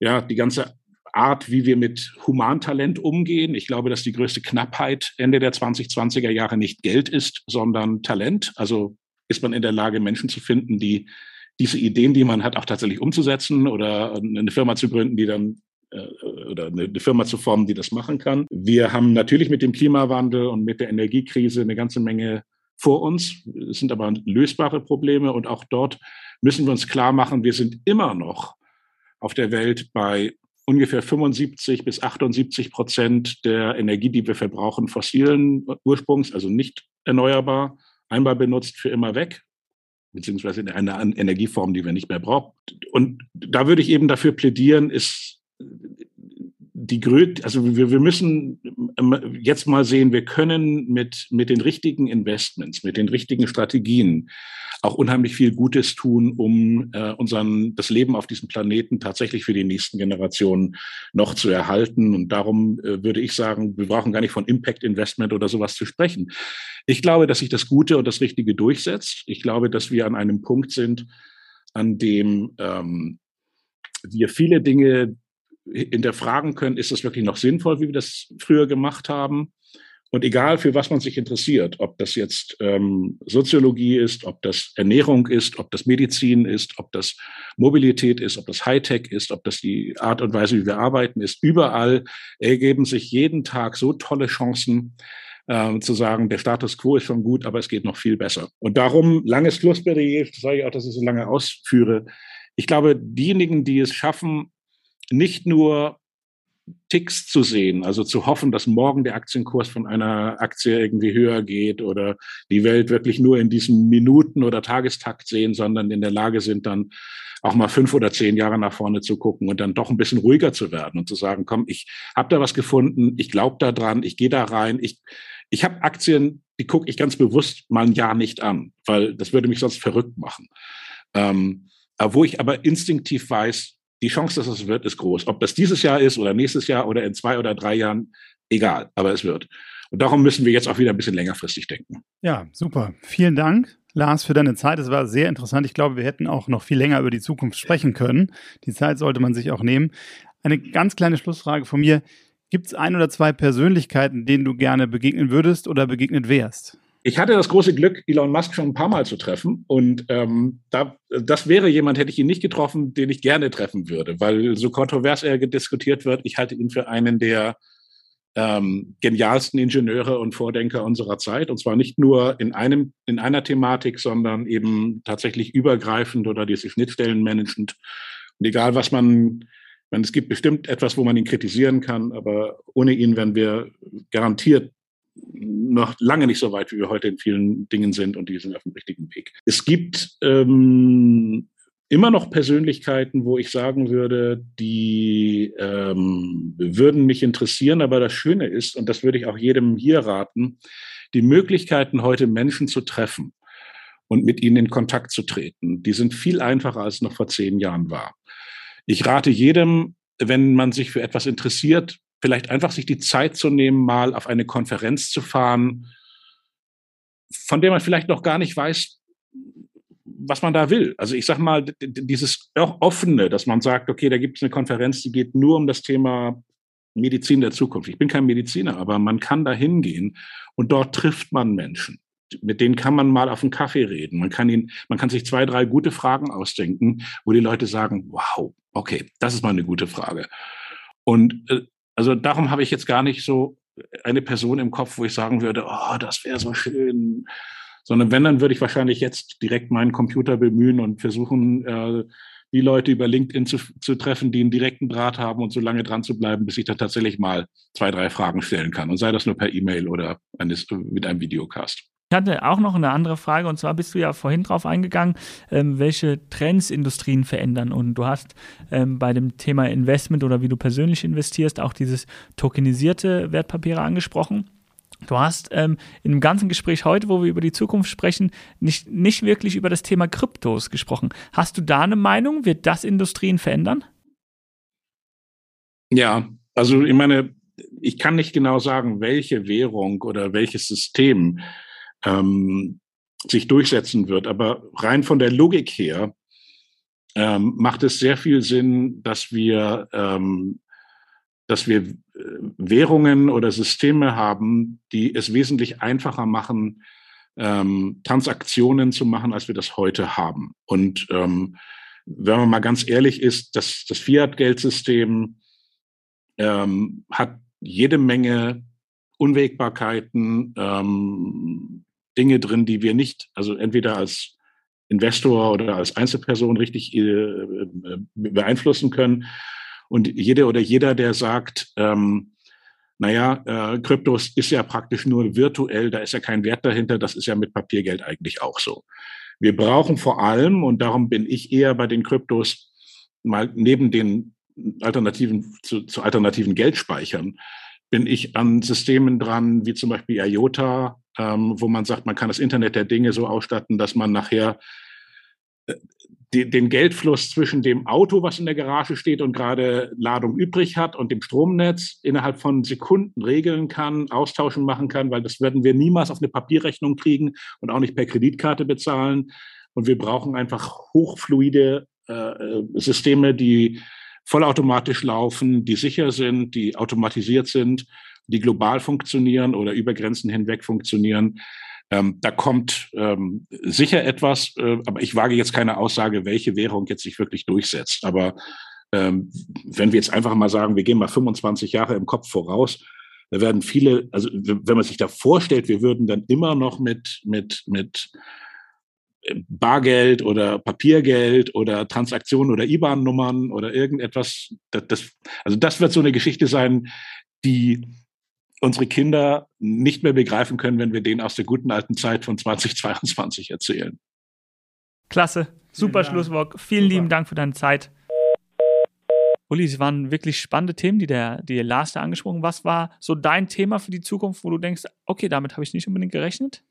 ja, die ganze Art, wie wir mit Humantalent umgehen. Ich glaube, dass die größte Knappheit Ende der 2020er Jahre nicht Geld ist, sondern Talent. Also ist man in der Lage, Menschen zu finden, die diese Ideen, die man hat, auch tatsächlich umzusetzen oder eine Firma zu gründen, die dann äh, oder eine Firma zu formen, die das machen kann. Wir haben natürlich mit dem Klimawandel und mit der Energiekrise eine ganze Menge vor uns. Es sind aber lösbare Probleme und auch dort müssen wir uns klar machen, wir sind immer noch auf der Welt bei ungefähr 75 bis 78 Prozent der Energie, die wir verbrauchen, fossilen Ursprungs, also nicht erneuerbar, einmal benutzt, für immer weg, beziehungsweise in einer Energieform, die wir nicht mehr brauchen. Und da würde ich eben dafür plädieren, ist die Größe, also wir, wir müssen ähm, jetzt mal sehen, wir können mit, mit den richtigen Investments, mit den richtigen Strategien auch unheimlich viel Gutes tun, um äh, unseren, das Leben auf diesem Planeten tatsächlich für die nächsten Generationen noch zu erhalten. Und darum äh, würde ich sagen, wir brauchen gar nicht von Impact Investment oder sowas zu sprechen. Ich glaube, dass sich das Gute und das Richtige durchsetzt. Ich glaube, dass wir an einem Punkt sind, an dem ähm, wir viele Dinge hinterfragen können, ist es wirklich noch sinnvoll, wie wir das früher gemacht haben? Und egal, für was man sich interessiert, ob das jetzt ähm, Soziologie ist, ob das Ernährung ist, ob das Medizin ist, ob das Mobilität ist, ob das Hightech ist, ob das die Art und Weise, wie wir arbeiten ist, überall ergeben sich jeden Tag so tolle Chancen, äh, zu sagen, der Status quo ist schon gut, aber es geht noch viel besser. Und darum, langes Schlussplädoyer, sage ich auch, dass ich so lange ausführe. Ich glaube, diejenigen, die es schaffen, nicht nur Ticks zu sehen, also zu hoffen, dass morgen der Aktienkurs von einer Aktie irgendwie höher geht oder die Welt wirklich nur in diesem Minuten- oder Tagestakt sehen, sondern in der Lage sind, dann auch mal fünf oder zehn Jahre nach vorne zu gucken und dann doch ein bisschen ruhiger zu werden und zu sagen, komm, ich habe da was gefunden, ich glaube da dran, ich gehe da rein, ich ich habe Aktien, die gucke ich ganz bewusst mal ein Jahr nicht an, weil das würde mich sonst verrückt machen. Ähm, wo ich aber instinktiv weiß, die Chance, dass es wird, ist groß. Ob das dieses Jahr ist oder nächstes Jahr oder in zwei oder drei Jahren, egal, aber es wird. Und darum müssen wir jetzt auch wieder ein bisschen längerfristig denken. Ja, super. Vielen Dank, Lars, für deine Zeit. Es war sehr interessant. Ich glaube, wir hätten auch noch viel länger über die Zukunft sprechen können. Die Zeit sollte man sich auch nehmen. Eine ganz kleine Schlussfrage von mir. Gibt es ein oder zwei Persönlichkeiten, denen du gerne begegnen würdest oder begegnet wärst? Ich hatte das große Glück, Elon Musk schon ein paar Mal zu treffen. Und ähm, da, das wäre jemand, hätte ich ihn nicht getroffen, den ich gerne treffen würde, weil so kontrovers er diskutiert wird. Ich halte ihn für einen der ähm, genialsten Ingenieure und Vordenker unserer Zeit. Und zwar nicht nur in einem, in einer Thematik, sondern eben tatsächlich übergreifend oder diese Schnittstellen managend. Und egal, was man, man, es gibt bestimmt etwas, wo man ihn kritisieren kann, aber ohne ihn wären wir garantiert noch lange nicht so weit, wie wir heute in vielen Dingen sind und die sind auf dem richtigen Weg. Es gibt ähm, immer noch Persönlichkeiten, wo ich sagen würde, die ähm, würden mich interessieren, aber das Schöne ist, und das würde ich auch jedem hier raten, die Möglichkeiten, heute Menschen zu treffen und mit ihnen in Kontakt zu treten, die sind viel einfacher, als noch vor zehn Jahren war. Ich rate jedem, wenn man sich für etwas interessiert, vielleicht einfach sich die Zeit zu nehmen, mal auf eine Konferenz zu fahren, von der man vielleicht noch gar nicht weiß, was man da will. Also ich sage mal, dieses offene, dass man sagt, okay, da gibt es eine Konferenz, die geht nur um das Thema Medizin der Zukunft. Ich bin kein Mediziner, aber man kann da hingehen und dort trifft man Menschen. Mit denen kann man mal auf einen Kaffee reden. Man kann ihn, man kann sich zwei, drei gute Fragen ausdenken, wo die Leute sagen, wow, okay, das ist mal eine gute Frage. Und äh, also darum habe ich jetzt gar nicht so eine Person im Kopf, wo ich sagen würde, oh, das wäre so schön. Sondern wenn, dann würde ich wahrscheinlich jetzt direkt meinen Computer bemühen und versuchen, äh, die Leute über LinkedIn zu, zu treffen, die einen direkten Draht haben und so lange dran zu bleiben, bis ich da tatsächlich mal zwei, drei Fragen stellen kann. Und sei das nur per E-Mail oder eines, mit einem Videocast. Ich hatte auch noch eine andere Frage und zwar bist du ja vorhin drauf eingegangen, ähm, welche Trends Industrien verändern. Und du hast ähm, bei dem Thema Investment oder wie du persönlich investierst auch dieses tokenisierte Wertpapiere angesprochen. Du hast ähm, in dem ganzen Gespräch heute, wo wir über die Zukunft sprechen, nicht, nicht wirklich über das Thema Kryptos gesprochen. Hast du da eine Meinung? Wird das Industrien verändern? Ja, also ich meine, ich kann nicht genau sagen, welche Währung oder welches System ähm, sich durchsetzen wird. Aber rein von der Logik her ähm, macht es sehr viel Sinn, dass wir ähm, dass wir äh, Währungen oder Systeme haben, die es wesentlich einfacher machen, ähm, Transaktionen zu machen, als wir das heute haben. Und ähm, wenn man mal ganz ehrlich ist, das, das Fiat-Geldsystem ähm, hat jede Menge Unwägbarkeiten, ähm, Dinge drin, die wir nicht, also entweder als Investor oder als Einzelperson richtig äh, äh beeinflussen können. Und jede oder jeder, der sagt, ähm, naja, äh, Kryptos ist ja praktisch nur virtuell, da ist ja kein Wert dahinter, das ist ja mit Papiergeld eigentlich auch so. Wir brauchen vor allem, und darum bin ich eher bei den Kryptos mal neben den Alternativen zu, zu alternativen Geldspeichern, bin ich an Systemen dran, wie zum Beispiel IOTA, ähm, wo man sagt, man kann das Internet der Dinge so ausstatten, dass man nachher äh, den Geldfluss zwischen dem Auto, was in der Garage steht und gerade Ladung übrig hat, und dem Stromnetz innerhalb von Sekunden regeln kann, austauschen machen kann, weil das werden wir niemals auf eine Papierrechnung kriegen und auch nicht per Kreditkarte bezahlen. Und wir brauchen einfach hochfluide äh, Systeme, die vollautomatisch laufen, die sicher sind, die automatisiert sind, die global funktionieren oder über Grenzen hinweg funktionieren. Ähm, da kommt ähm, sicher etwas, äh, aber ich wage jetzt keine Aussage, welche Währung jetzt sich wirklich durchsetzt. Aber ähm, wenn wir jetzt einfach mal sagen, wir gehen mal 25 Jahre im Kopf voraus, da werden viele, also wenn man sich da vorstellt, wir würden dann immer noch mit, mit, mit Bargeld oder Papiergeld oder Transaktionen oder IBAN-Nummern oder irgendetwas, das, das, also das wird so eine Geschichte sein, die unsere Kinder nicht mehr begreifen können, wenn wir denen aus der guten alten Zeit von 2022 erzählen. Klasse, super Schlusswort. Vielen super. lieben Dank für deine Zeit. Uli, es waren wirklich spannende Themen, die der, die Lars da angesprochen Was war so dein Thema für die Zukunft, wo du denkst, okay, damit habe ich nicht unbedingt gerechnet?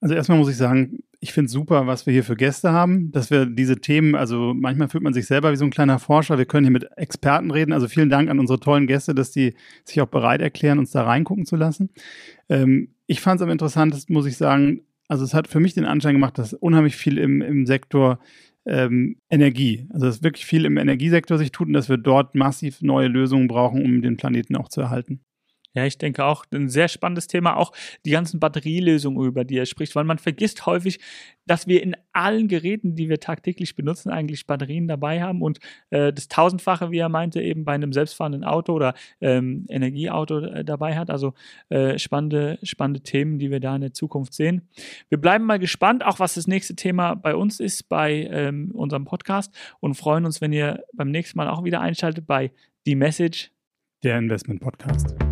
Also erstmal muss ich sagen, ich finde es super, was wir hier für Gäste haben, dass wir diese Themen, also manchmal fühlt man sich selber wie so ein kleiner Forscher. Wir können hier mit Experten reden. Also vielen Dank an unsere tollen Gäste, dass die sich auch bereit erklären, uns da reingucken zu lassen. Ähm, ich fand es am interessantesten, muss ich sagen, also es hat für mich den Anschein gemacht, dass unheimlich viel im, im Sektor ähm, Energie, also dass wirklich viel im Energiesektor sich tut und dass wir dort massiv neue Lösungen brauchen, um den Planeten auch zu erhalten. Ja, ich denke auch, ein sehr spannendes Thema, auch die ganzen Batterielösungen, über die er spricht, weil man vergisst häufig, dass wir in allen Geräten, die wir tagtäglich benutzen, eigentlich Batterien dabei haben und äh, das Tausendfache, wie er meinte, eben bei einem selbstfahrenden Auto oder ähm, Energieauto äh, dabei hat. Also äh, spannende, spannende Themen, die wir da in der Zukunft sehen. Wir bleiben mal gespannt, auch was das nächste Thema bei uns ist, bei ähm, unserem Podcast und freuen uns, wenn ihr beim nächsten Mal auch wieder einschaltet bei Die Message. Der Investment Podcast.